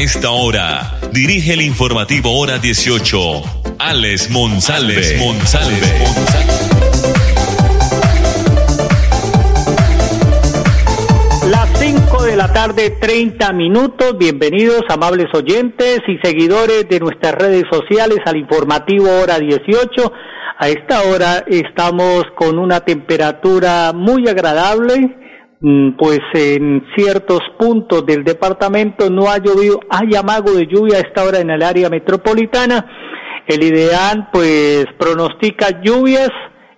A esta hora, dirige el informativo Hora 18, Alex Monsalve. Alex Monsalve. de la tarde, 30 minutos. Bienvenidos, amables oyentes y seguidores de nuestras redes sociales al informativo hora 18. A esta hora estamos con una temperatura muy agradable, pues en ciertos puntos del departamento no ha llovido, hay amago de lluvia a esta hora en el área metropolitana. El ideal, pues, pronostica lluvias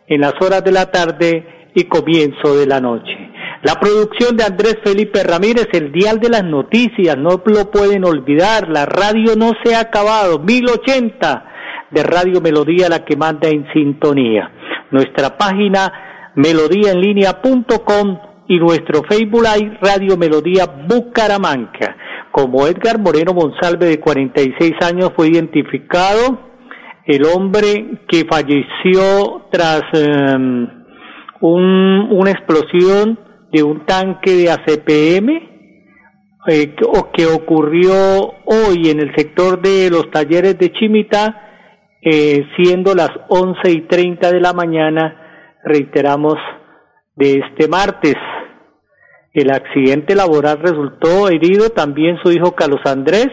en las horas de la tarde y comienzo de la noche. La producción de Andrés Felipe Ramírez, el dial de las noticias, no lo pueden olvidar, la radio no se ha acabado, 1080 de Radio Melodía, la que manda en sintonía. Nuestra página melodíaenlínea.com y nuestro Facebook Live Radio Melodía Bucaramanga. Como Edgar Moreno Monsalve, de 46 años, fue identificado el hombre que falleció tras em, un, una explosión de un tanque de ACPM eh, o que ocurrió hoy en el sector de los talleres de Chimita, eh, siendo las once y treinta de la mañana, reiteramos, de este martes. El accidente laboral resultó herido también su hijo Carlos Andrés,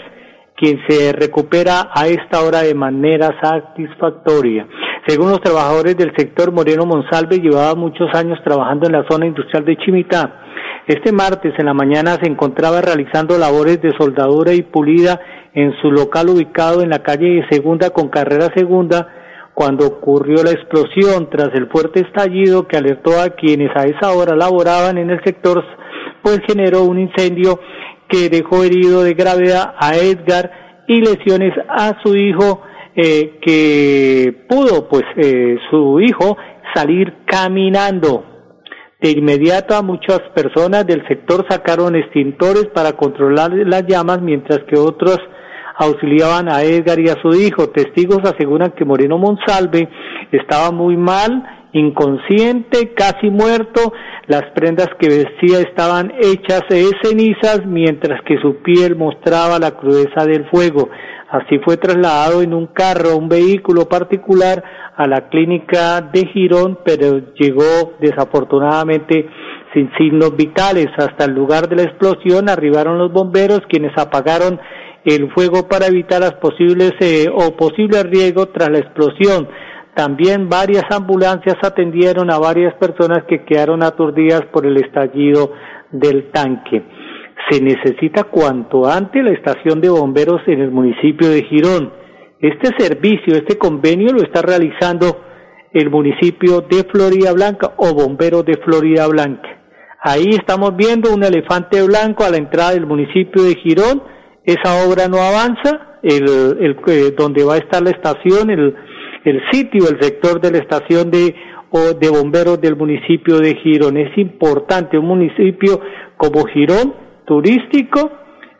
quien se recupera a esta hora de manera satisfactoria. Según los trabajadores del sector, Moreno Monsalve llevaba muchos años trabajando en la zona industrial de Chimitá. Este martes en la mañana se encontraba realizando labores de soldadura y pulida en su local ubicado en la calle Segunda con carrera Segunda cuando ocurrió la explosión tras el fuerte estallido que alertó a quienes a esa hora laboraban en el sector, pues generó un incendio que dejó herido de gravedad a Edgar y lesiones a su hijo eh, que pudo pues eh, su hijo salir caminando. De inmediato a muchas personas del sector sacaron extintores para controlar las llamas mientras que otros auxiliaban a Edgar y a su hijo. Testigos aseguran que Moreno Monsalve estaba muy mal, inconsciente, casi muerto. Las prendas que vestía estaban hechas de cenizas mientras que su piel mostraba la crudeza del fuego. Así fue trasladado en un carro, un vehículo particular, a la clínica de Girón, pero llegó desafortunadamente sin signos vitales. Hasta el lugar de la explosión arribaron los bomberos, quienes apagaron el fuego para evitar las posibles eh, o posibles riesgos tras la explosión. También varias ambulancias atendieron a varias personas que quedaron aturdidas por el estallido del tanque se necesita cuanto antes la estación de bomberos en el municipio de Girón. Este servicio, este convenio lo está realizando el municipio de Florida Blanca o bomberos de Florida Blanca. Ahí estamos viendo un elefante blanco a la entrada del municipio de Girón. Esa obra no avanza, el, eh, donde va a estar la estación, el, el sitio, el sector de la estación de, o de bomberos del municipio de Girón. Es importante, un municipio como Girón turístico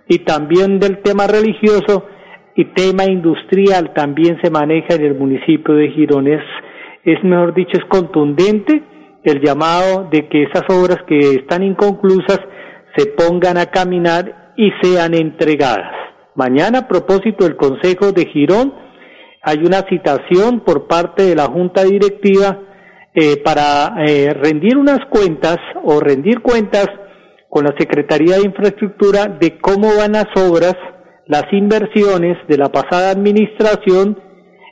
y también del tema religioso y tema industrial también se maneja en el municipio de Girón. Es, mejor dicho, es contundente el llamado de que esas obras que están inconclusas se pongan a caminar y sean entregadas. Mañana, a propósito del Consejo de Girón, hay una citación por parte de la Junta Directiva eh, para eh, rendir unas cuentas o rendir cuentas con la Secretaría de Infraestructura de cómo van las obras, las inversiones de la pasada administración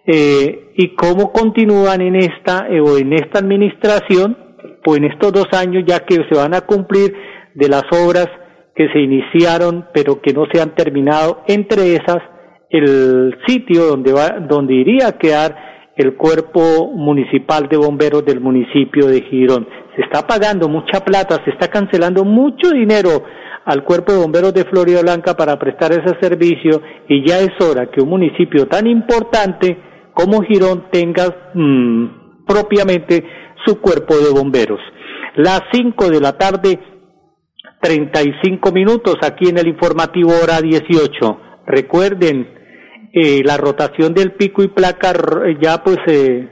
eh, y cómo continúan en esta eh, o en esta administración o en estos dos años ya que se van a cumplir de las obras que se iniciaron pero que no se han terminado entre esas el sitio donde va donde iría a quedar el cuerpo municipal de bomberos del municipio de Girón. Se está pagando mucha plata, se está cancelando mucho dinero al cuerpo de bomberos de Florida Blanca para prestar ese servicio y ya es hora que un municipio tan importante como Girón tenga mm, propiamente su cuerpo de bomberos. Las 5 de la tarde, 35 minutos aquí en el informativo hora 18. Recuerden, eh, la rotación del pico y placa ya pues eh,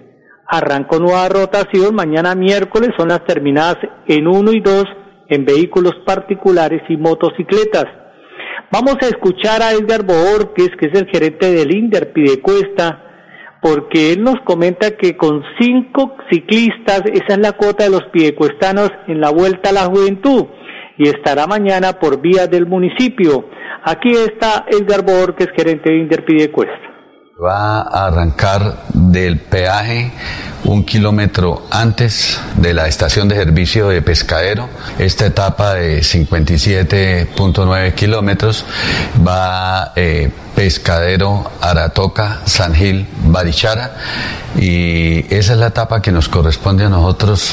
arrancó nueva rotación. Mañana miércoles son las terminadas en 1 y 2 en vehículos particulares y motocicletas. Vamos a escuchar a Edgar Boorques, que es el gerente del INDER Pidecuesta, porque él nos comenta que con cinco ciclistas, esa es la cuota de los pidecuestanos en la Vuelta a la Juventud, y estará mañana por vía del municipio. Aquí está Edgar Borges, gerente de Cuesta. Va a arrancar del peaje un kilómetro antes de la estación de servicio de Pescadero. Esta etapa de 57.9 kilómetros va eh, Pescadero, Aratoca, San Gil, Barichara y esa es la etapa que nos corresponde a nosotros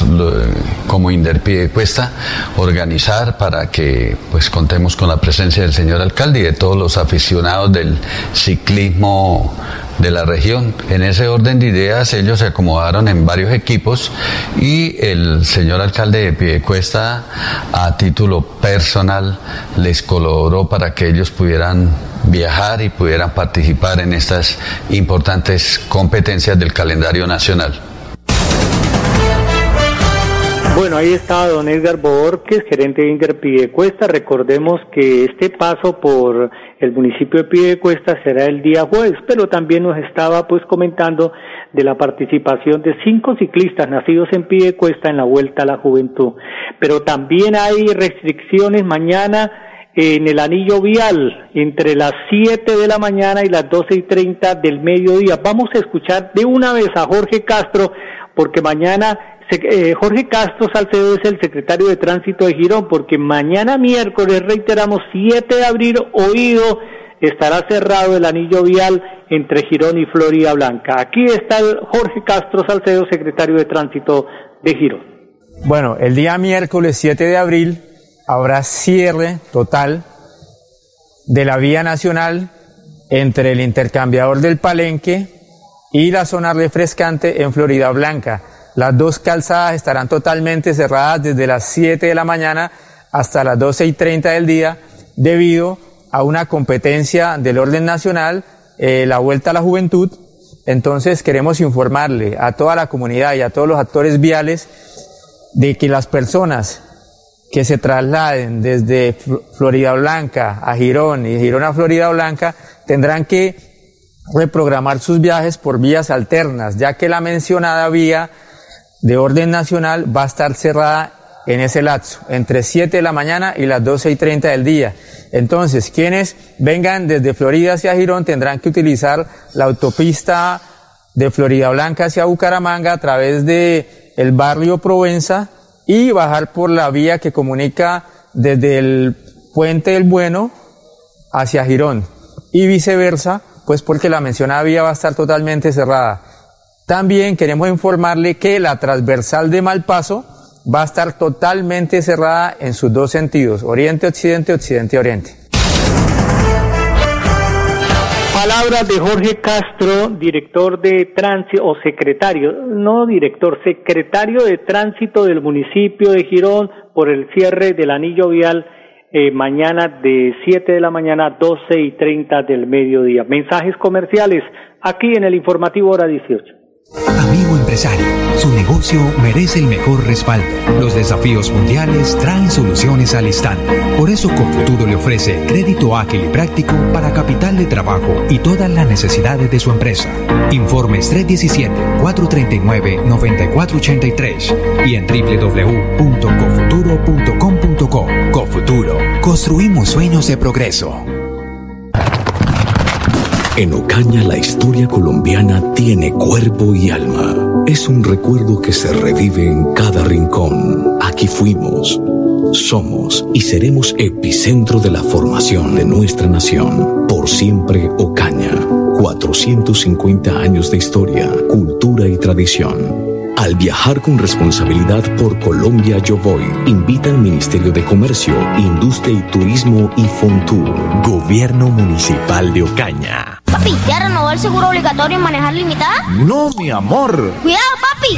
como Inderpide Cuesta organizar para que pues contemos con la presencia del señor alcalde y de todos los aficionados del ciclismo de la región. En ese orden de ideas ellos se acomodaron en varios equipos y el señor alcalde de Piedecuesta a título personal les colaboró para que ellos pudieran viajar y pudieran participar en estas importantes competencias del calendario nacional. Bueno, ahí está don Edgar Borges, gerente de Inger Pidecuesta. Recordemos que este paso por el municipio de Pidecuesta será el día jueves, pero también nos estaba pues comentando de la participación de cinco ciclistas nacidos en Pidecuesta en la Vuelta a la Juventud. Pero también hay restricciones mañana en el anillo vial entre las 7 de la mañana y las 12 y 30 del mediodía. Vamos a escuchar de una vez a Jorge Castro porque mañana eh, Jorge Castro Salcedo es el secretario de Tránsito de Girón, porque mañana miércoles, reiteramos, 7 de abril, oído, estará cerrado el anillo vial entre Girón y Florida Blanca. Aquí está el Jorge Castro Salcedo, secretario de Tránsito de Girón. Bueno, el día miércoles 7 de abril habrá cierre total de la vía nacional entre el intercambiador del Palenque y la zona refrescante en Florida Blanca. Las dos calzadas estarán totalmente cerradas desde las 7 de la mañana hasta las 12 y 30 del día debido a una competencia del orden nacional, eh, la Vuelta a la Juventud. Entonces queremos informarle a toda la comunidad y a todos los actores viales de que las personas que se trasladen desde Florida Blanca a Girón y Girón a Florida Blanca tendrán que reprogramar sus viajes por vías alternas, ya que la mencionada vía de orden nacional va a estar cerrada en ese lapso, entre 7 de la mañana y las 12 y 30 del día. Entonces, quienes vengan desde Florida hacia Girón tendrán que utilizar la autopista de Florida Blanca hacia Bucaramanga a través de el barrio Provenza y bajar por la vía que comunica desde el Puente del Bueno hacia Girón y viceversa, pues porque la mencionada vía va a estar totalmente cerrada. También queremos informarle que la transversal de Malpaso va a estar totalmente cerrada en sus dos sentidos, oriente-occidente, occidente-oriente. Palabras de Jorge Castro, director de tránsito o secretario, no director, secretario de tránsito del municipio de Girón por el cierre del anillo vial eh, mañana de 7 de la mañana a 12 y 30 del mediodía. Mensajes comerciales aquí en el informativo hora 18. Amigo empresario, su negocio merece el mejor respaldo. Los desafíos mundiales traen soluciones al instante. Por eso Confuturo le ofrece crédito ágil y práctico para capital de trabajo y todas las necesidades de su empresa. Informes 317-439-9483 y en construimos sueños de progreso. En Ocaña la historia colombiana tiene cuerpo y alma. Es un recuerdo que se revive en cada rincón. Aquí fuimos Somos y seremos epicentro de la formación de nuestra nación. Por siempre Ocaña. 450 años de historia, cultura y tradición. Al viajar con responsabilidad por Colombia Yo Voy, invita al Ministerio de Comercio, Industria y Turismo y Fontur. Gobierno Municipal de Ocaña. Papi, ¿ya renovó el seguro obligatorio en manejar limitada? No, mi amor. Cuidado, papi.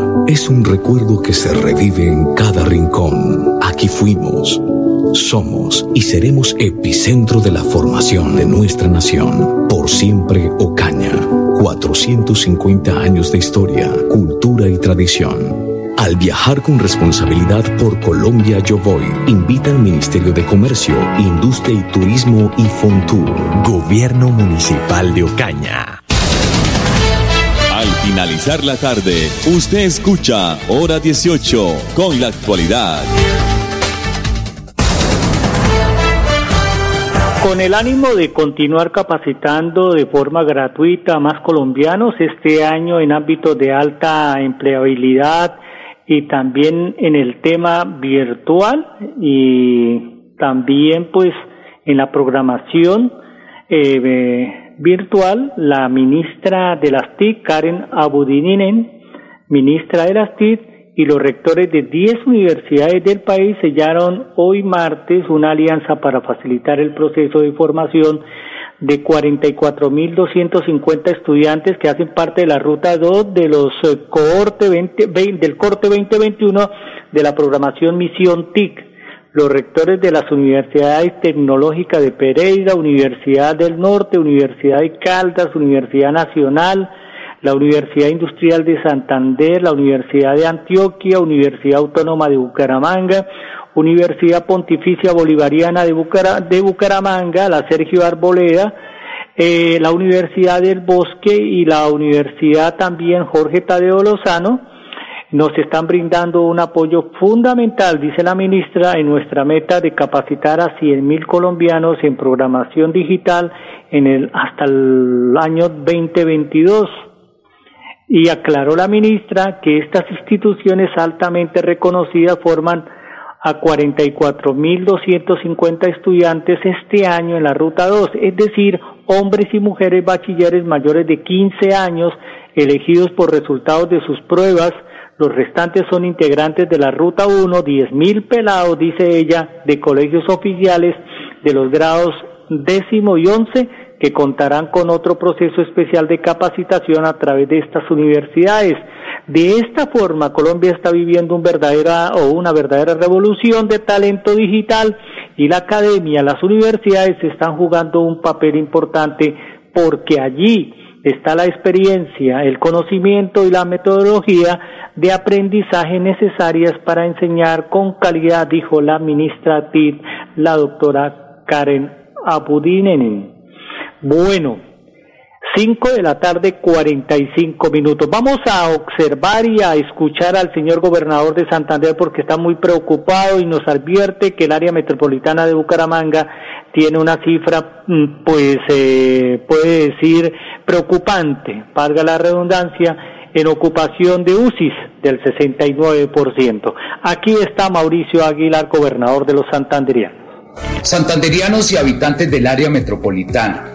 Es un recuerdo que se revive en cada rincón. Aquí fuimos, somos y seremos epicentro de la formación de nuestra nación. Por siempre Ocaña. 450 años de historia, cultura y tradición. Al viajar con responsabilidad por Colombia Yo Voy, invita al Ministerio de Comercio, Industria y Turismo y Fontur. Gobierno Municipal de Ocaña. Al finalizar la tarde, usted escucha Hora 18 con la actualidad. Con el ánimo de continuar capacitando de forma gratuita a más colombianos este año en ámbitos de alta empleabilidad y también en el tema virtual y también pues en la programación eh, virtual, la ministra de las TIC, Karen Abudininen, ministra de las TIC, y los rectores de 10 universidades del país sellaron hoy martes una alianza para facilitar el proceso de formación de 44.250 estudiantes que hacen parte de la ruta 2 de los eh, cohorte 20, del corte 2021 de la programación Misión TIC. Los rectores de las universidades tecnológicas de Pereira, Universidad del Norte, Universidad de Caldas, Universidad Nacional, la Universidad Industrial de Santander, la Universidad de Antioquia, Universidad Autónoma de Bucaramanga, Universidad Pontificia Bolivariana de, Bucaramanga, la Sergio Arboleda, eh, la Universidad del Bosque y la Universidad también Jorge Tadeo Lozano, nos están brindando un apoyo fundamental, dice la ministra, en nuestra meta de capacitar a 100.000 colombianos en programación digital en el, hasta el año 2022 y aclaró la ministra que estas instituciones altamente reconocidas forman a 44.250 estudiantes este año en la Ruta 2, es decir, hombres y mujeres bachilleres mayores de 15 años elegidos por resultados de sus pruebas. Los restantes son integrantes de la Ruta 1, 10.000 pelados, dice ella, de colegios oficiales de los grados décimo y once que contarán con otro proceso especial de capacitación a través de estas universidades. De esta forma, Colombia está viviendo una verdadera revolución de talento digital y la academia, las universidades están jugando un papel importante porque allí está la experiencia, el conocimiento y la metodología de aprendizaje necesarias para enseñar con calidad, dijo la ministra TID, la doctora Karen Abudinen. Bueno, 5 de la tarde, 45 minutos. Vamos a observar y a escuchar al señor gobernador de Santander porque está muy preocupado y nos advierte que el área metropolitana de Bucaramanga tiene una cifra, mm, pues, eh, puede decir, preocupante, valga la redundancia, en ocupación de UCIs del 69%. Aquí está Mauricio Aguilar, gobernador de los santanderianos. Santanderianos y habitantes del área metropolitana.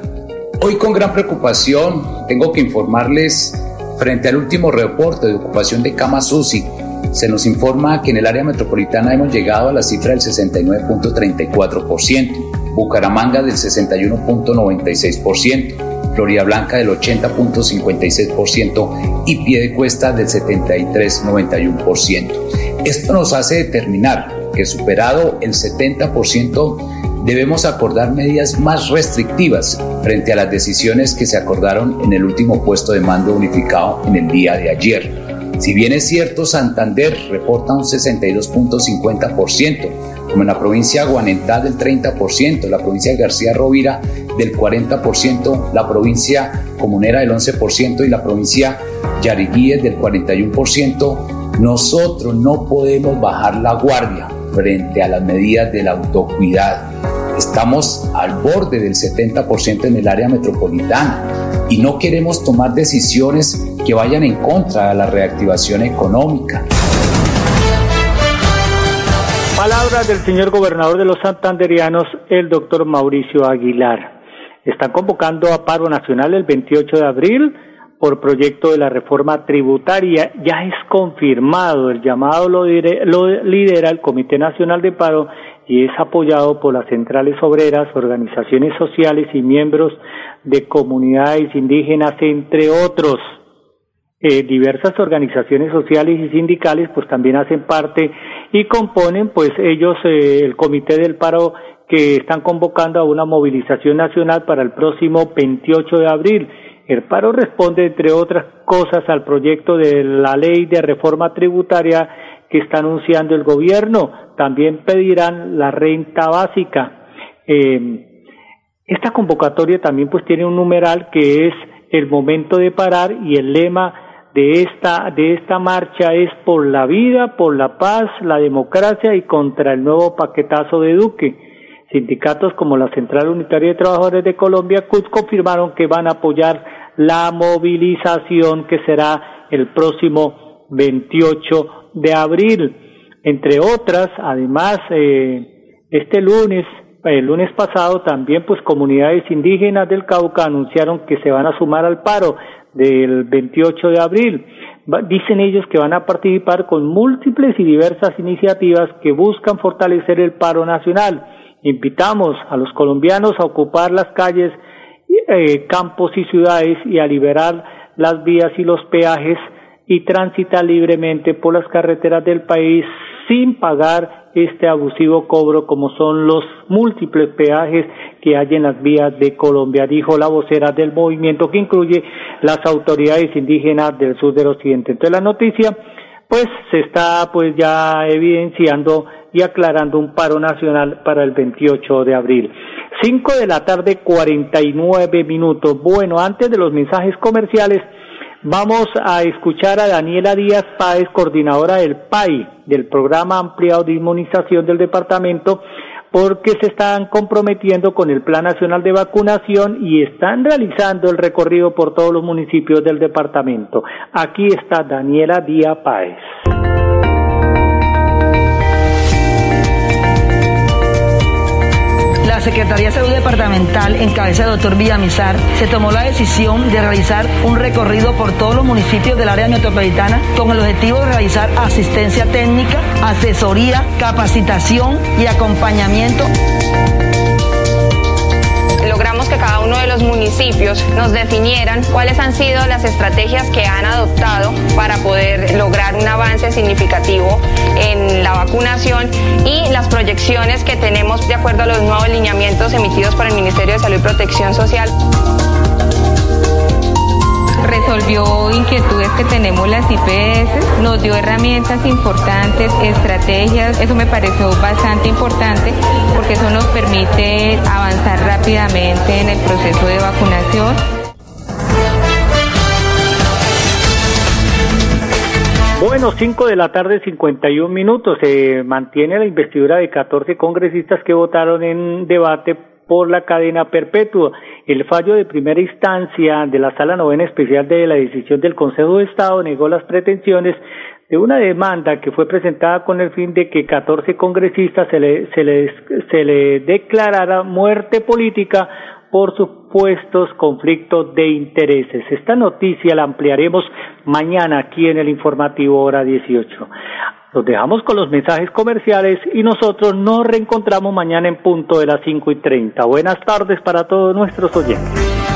Hoy con gran preocupación tengo que informarles frente al último reporte de ocupación de camas UCI. Se nos informa que en el área metropolitana hemos llegado a la cifra del 69.34%, Bucaramanga del 61.96%, Florida Blanca del 80.56% y Piedecuesta del 73.91%. Esto nos hace determinar que superado el 70% debemos acordar medidas más restrictivas frente a las decisiones que se acordaron en el último puesto de mando unificado en el día de ayer. Si bien es cierto, Santander reporta un 62.50%, como en la provincia de Guanentá del 30%, la provincia de García Rovira del 40%, la provincia Comunera del 11% y la provincia Yariguíes del 41%, nosotros no podemos bajar la guardia frente a las medidas del autocuidado Estamos al borde del 70% en el área metropolitana y no queremos tomar decisiones que vayan en contra de la reactivación económica. Palabras del señor gobernador de los santanderianos, el doctor Mauricio Aguilar. Están convocando a paro nacional el 28 de abril por proyecto de la reforma tributaria. Ya es confirmado, el llamado lo, lo lidera el Comité Nacional de Paro y es apoyado por las centrales obreras, organizaciones sociales y miembros de comunidades indígenas, entre otros. Eh, diversas organizaciones sociales y sindicales pues también hacen parte y componen pues ellos eh, el comité del paro que están convocando a una movilización nacional para el próximo 28 de abril. El paro responde, entre otras cosas, al proyecto de la ley de reforma tributaria que está anunciando el gobierno. También pedirán la renta básica. Eh, esta convocatoria también pues tiene un numeral que es el momento de parar y el lema de esta, de esta marcha es por la vida, por la paz, la democracia y contra el nuevo paquetazo de Duque. Sindicatos como la Central Unitaria de Trabajadores de Colombia CUT confirmaron que van a apoyar la movilización que será el próximo 28 de abril. Entre otras, además, eh, este lunes, el lunes pasado también pues comunidades indígenas del Cauca anunciaron que se van a sumar al paro del 28 de abril. Dicen ellos que van a participar con múltiples y diversas iniciativas que buscan fortalecer el paro nacional. Invitamos a los colombianos a ocupar las calles, eh, campos y ciudades y a liberar las vías y los peajes y transita libremente por las carreteras del país sin pagar este abusivo cobro como son los múltiples peajes que hay en las vías de Colombia, dijo la vocera del movimiento que incluye las autoridades indígenas del sur del occidente. Entonces la noticia pues se está pues ya evidenciando y aclarando un paro nacional para el 28 de abril. Cinco de la tarde, 49 minutos. Bueno, antes de los mensajes comerciales, Vamos a escuchar a Daniela Díaz Páez, coordinadora del PAI, del Programa Ampliado de Inmunización del Departamento, porque se están comprometiendo con el Plan Nacional de Vacunación y están realizando el recorrido por todos los municipios del departamento. Aquí está Daniela Díaz Páez. La Secretaría de Salud Departamental, en cabeza del doctor Villamizar, se tomó la decisión de realizar un recorrido por todos los municipios del área metropolitana con el objetivo de realizar asistencia técnica, asesoría, capacitación y acompañamiento que cada uno de los municipios nos definieran cuáles han sido las estrategias que han adoptado para poder lograr un avance significativo en la vacunación y las proyecciones que tenemos de acuerdo a los nuevos lineamientos emitidos por el Ministerio de Salud y Protección Social resolvió inquietudes que tenemos las IPS, nos dio herramientas importantes, estrategias, eso me pareció bastante importante porque eso nos permite avanzar rápidamente en el proceso de vacunación. Bueno, 5 de la tarde, 51 minutos. Se mantiene la investidura de 14 congresistas que votaron en debate por la cadena perpetua. El fallo de primera instancia de la Sala Novena Especial de la decisión del Consejo de Estado negó las pretensiones de una demanda que fue presentada con el fin de que 14 congresistas se le, se les, se le declarara muerte política por supuestos conflictos de intereses. Esta noticia la ampliaremos mañana aquí en el informativo hora 18. Los dejamos con los mensajes comerciales y nosotros nos reencontramos mañana en punto de las 5 y 30. Buenas tardes para todos nuestros oyentes.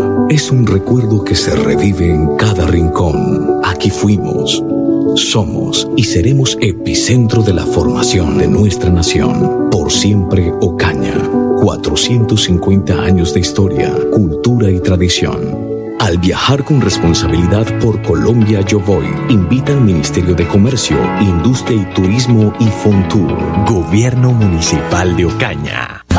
Es un recuerdo que se revive en cada rincón. Aquí fuimos, somos y seremos epicentro de la formación de nuestra nación. Por siempre Ocaña. 450 años de historia, cultura y tradición. Al viajar con responsabilidad por Colombia Yo Voy, invita al Ministerio de Comercio, Industria y Turismo y Fontur. Gobierno Municipal de Ocaña.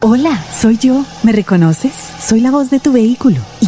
Hola, soy yo. ¿Me reconoces? Soy la voz de tu vehículo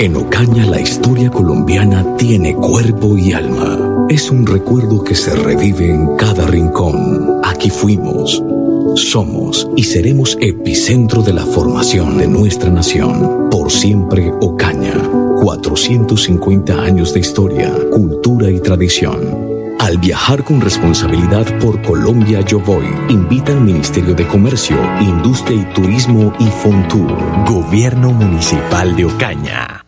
En Ocaña la historia colombiana tiene cuerpo y alma. es un recuerdo que se revive en cada rincón. Aquí fuimos, somos y seremos epicentro de la formación de nuestra nación. Por siempre Ocaña. 450 años de historia, cultura y tradición. Al viajar con responsabilidad por Colombia Yo Voy, invita al Ministerio de Comercio, Industria y Turismo y Fontur. Gobierno Municipal de Ocaña.